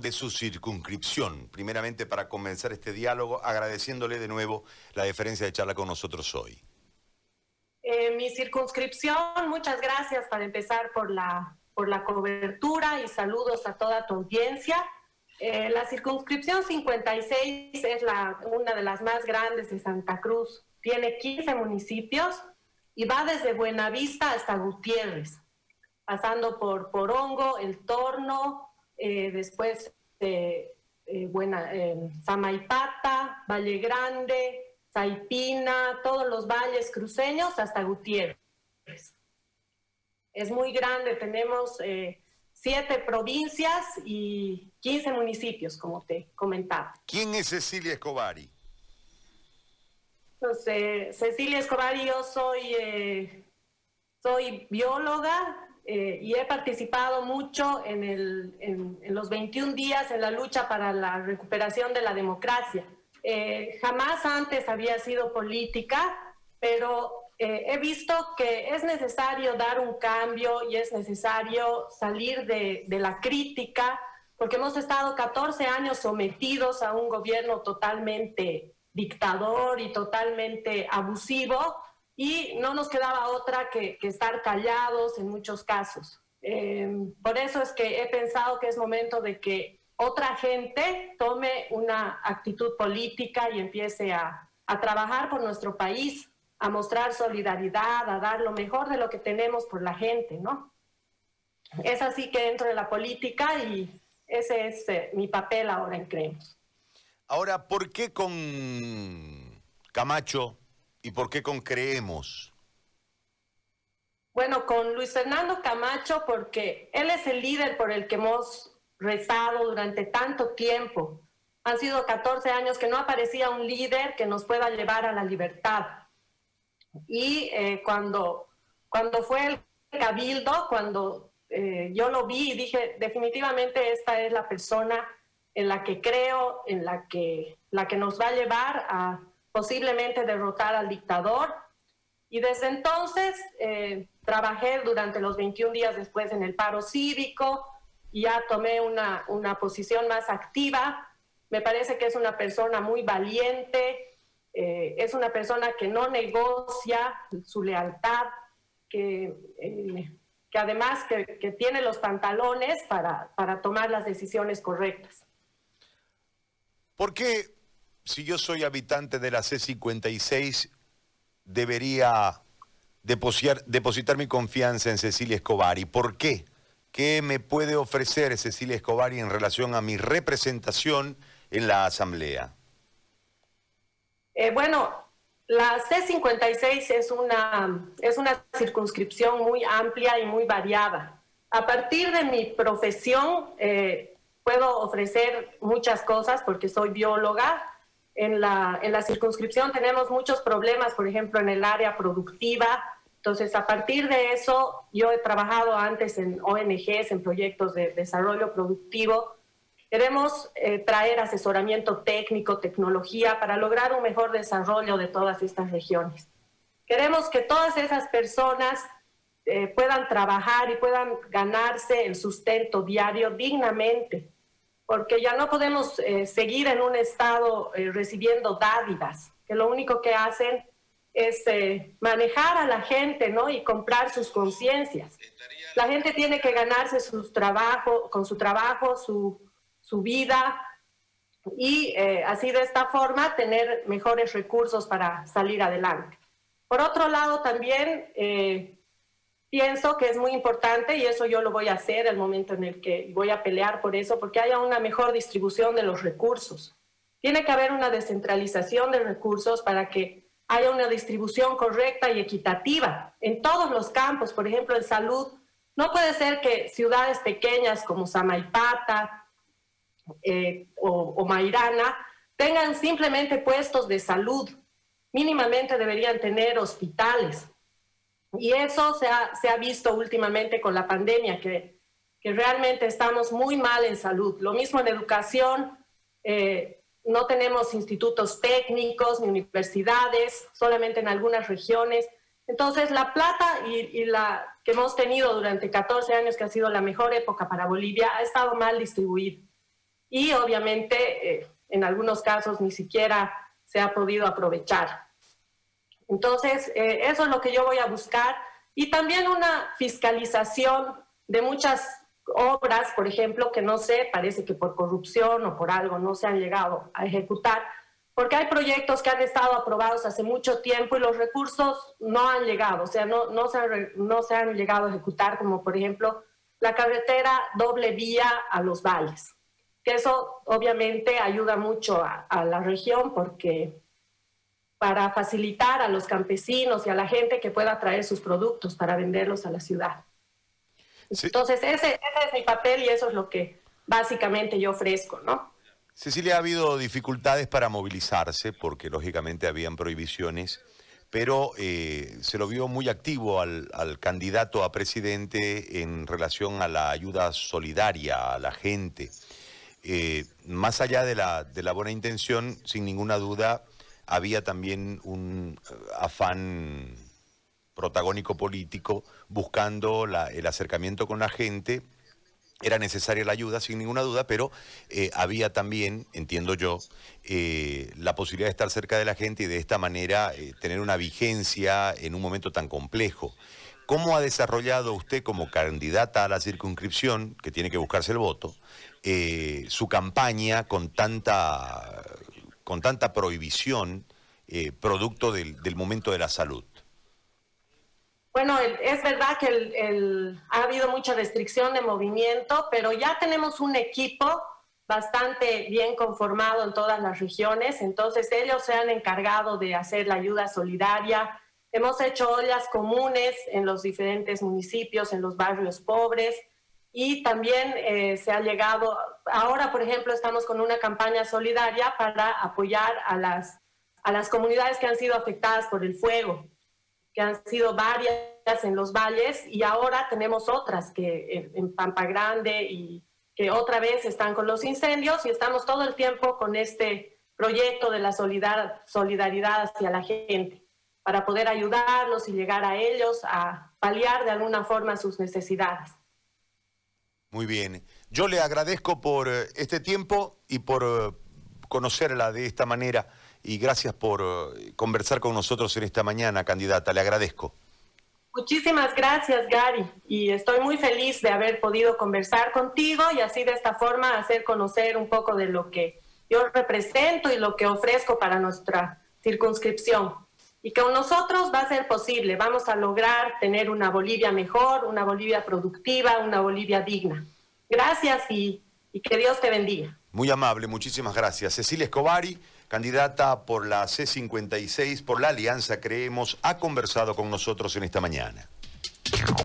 de su circunscripción, primeramente para comenzar este diálogo, agradeciéndole de nuevo la deferencia de charla con nosotros hoy. Eh, mi circunscripción, muchas gracias para empezar por la, por la cobertura y saludos a toda tu audiencia. Eh, la circunscripción 56 es la, una de las más grandes de Santa Cruz. Tiene 15 municipios y va desde Buenavista hasta Gutiérrez, pasando por Porongo, El Torno, eh, después de eh, Buena, eh, Samaipata, Valle Grande, Saipina, todos los valles cruceños hasta Gutiérrez. Es muy grande, tenemos siete provincias y 15 municipios, como te comentaba. ¿Quién es Cecilia Escobari? Entonces, Cecilia Escobar y yo soy, eh, soy bióloga eh, y he participado mucho en, los 21 días en la lucha para la recuperación de la democracia. Eh, jamás antes había sido política, pero he visto que es necesario dar un cambio y es necesario salir de la crítica, porque hemos estado 14 años sometidos a un gobierno totalmente dictador y totalmente abusivo y no nos quedaba otra que, estar callados en muchos casos. Eh, por eso es que he pensado que es momento de que otra gente tome una actitud política y empiece a, a trabajar por nuestro país, a mostrar solidaridad, a dar lo mejor de lo que tenemos por la gente, ¿no? Es así que entro en la política y ese es eh, mi papel ahora en Creemos. Ahora, ¿por qué con Camacho y por qué con Creemos? Bueno, con Luis Fernando Camacho porque él es el líder por el que hemos rezado durante tanto tiempo. Han sido 14 años que no aparecía un líder que nos pueda llevar a la libertad. Y eh, cuando, cuando fue el cabildo, cuando eh, yo lo vi y dije, definitivamente esta es la persona en la que creo, en la que, la que nos va a llevar a posiblemente derrotar al dictador. Y desde entonces eh, trabajé durante los 21 días después en el paro cívico y ya tomé una, una posición más activa. Me parece que es una persona muy valiente, eh, es una persona que no negocia su lealtad, que, eh, que además que, que, tiene los pantalones para, para tomar las decisiones correctas. ¿Por qué, si yo soy habitante de la C56, debería depositar, mi confianza en Cecilia Escobar? ¿Y por qué? ¿Qué me puede ofrecer Cecilia Escobar en relación a mi representación en la Asamblea? Eh, bueno, la C56 es una, es una circunscripción muy amplia y muy variada. A partir de mi profesión, eh, puedo ofrecer muchas cosas porque soy bióloga. En la, en la circunscripción tenemos muchos problemas, por ejemplo, en el área productiva. Entonces, a partir de eso, yo he trabajado antes en ONGs, en proyectos de desarrollo productivo. Queremos eh, traer asesoramiento técnico, tecnología, para lograr un mejor desarrollo de todas estas regiones. Queremos que todas esas personas eh, puedan trabajar y puedan ganarse el sustento diario dignamente porque ya no podemos eh, seguir en un estado eh, recibiendo dádivas, que lo único que hacen es eh, manejar a la gente, ¿no? Y comprar sus conciencias. La gente tiene que ganarse su trabajo, con su trabajo, su, su vida, y así de esta forma tener mejores recursos para salir adelante. Por otro lado, también Pienso que es muy importante y eso yo lo voy a hacer el momento en el que voy a pelear por eso, porque haya una mejor distribución de los recursos. Tiene que haber una descentralización de recursos para que haya una distribución correcta y equitativa en todos los campos, por ejemplo, en salud. No puede ser que ciudades pequeñas como Samaipata eh, o, o Mairana tengan simplemente puestos de salud. Mínimamente deberían tener hospitales y eso se ha, visto últimamente con la pandemia, que, realmente estamos muy mal en salud. Lo mismo en educación, eh, no tenemos institutos técnicos ni universidades, solamente en algunas regiones. Entonces, la plata y, la que hemos tenido durante 14 años, que ha sido la mejor época para Bolivia, ha estado mal distribuida. y obviamente eh, en algunos casos ni siquiera se ha podido aprovechar. Entonces, eh, eso es lo que yo voy a buscar. Y también una fiscalización de muchas obras, por ejemplo, que no sé, parece que por corrupción o por algo no se han llegado a ejecutar, porque hay proyectos que han estado aprobados hace mucho tiempo y los recursos no han llegado, o sea, no, no, se, han, no se han llegado a ejecutar, como por ejemplo la carretera doble vía a los valles, que eso obviamente ayuda mucho a, a la región porque para facilitar a los campesinos y a la gente que pueda traer sus productos para venderlos a la ciudad. Entonces, ese, ese, es mi papel y eso es lo que básicamente yo ofrezco, ¿no? Cecilia, ha habido dificultades para movilizarse porque lógicamente habían prohibiciones, pero eh, se lo vio muy activo al, candidato a presidente en relación a la ayuda solidaria a la gente. Eh, más allá de la, de la buena intención, sin ninguna duda, había también un eh, afán protagónico político buscando el acercamiento con la gente. Era necesaria la ayuda, sin ninguna duda, pero eh, había también, entiendo yo, eh, la posibilidad de estar cerca de la gente y de esta manera tener una vigencia en un momento tan complejo. ¿Cómo ha desarrollado usted como candidata a la circunscripción, que tiene que buscarse el voto, su campaña con tanta, con tanta prohibición producto del momento de la salud? Bueno, es verdad que ha habido mucha restricción de movimiento, pero ya tenemos un equipo bastante bien conformado en todas las regiones, entonces ellos se han encargado de hacer la ayuda solidaria. Hemos hecho ollas comunes en los diferentes municipios, en los barrios pobres y también eh, se ha llegado, ahora por ejemplo estamos con una campaña solidaria para apoyar a las, a las comunidades que han sido afectadas por el fuego que han sido varias en los valles y ahora tenemos otras que en, Pampa Grande y que otra vez están con los incendios y estamos todo el tiempo con este proyecto de la solidaridad hacia la gente para poder ayudarlos y llegar a ellos a paliar de alguna forma sus necesidades. Muy bien. Yo le agradezco por eh, este tiempo y por eh, conocerla de esta manera y gracias por eh, conversar con nosotros en esta mañana, candidata. Le agradezco. Muchísimas gracias, Gary, y estoy muy feliz de haber podido conversar contigo y así de esta forma hacer conocer un poco de lo que yo represento y lo que ofrezco para nuestra circunscripción. Y con nosotros va a ser posible, vamos a lograr tener una Bolivia mejor, una Bolivia productiva, una Bolivia digna. Gracias y, y que Dios te bendiga. Muy amable, muchísimas gracias. Cecilia Escobari candidata por la C56, por la Alianza Creemos, ha conversado con nosotros en esta mañana.